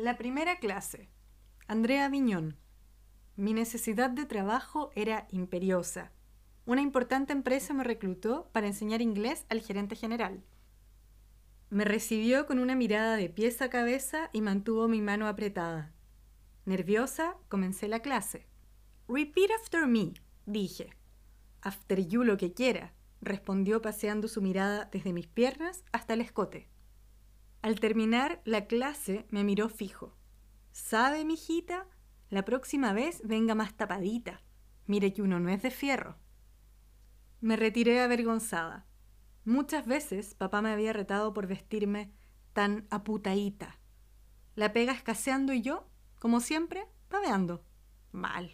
La primera clase. Andrea Viñón. Mi necesidad de trabajo era imperiosa. Una importante empresa me reclutó para enseñar inglés al gerente general. Me recibió con una mirada de pies a cabeza y mantuvo mi mano apretada. Nerviosa, comencé la clase. Repeat after me, dije. After you lo que quiera, respondió paseando su mirada desde mis piernas hasta el escote. Al terminar la clase me miró fijo. ¿Sabe, mijita? La próxima vez venga más tapadita. Mire que uno no es de fierro. Me retiré avergonzada. Muchas veces papá me había retado por vestirme tan aputaíta. La pega escaseando y yo, como siempre, paveando. Mal.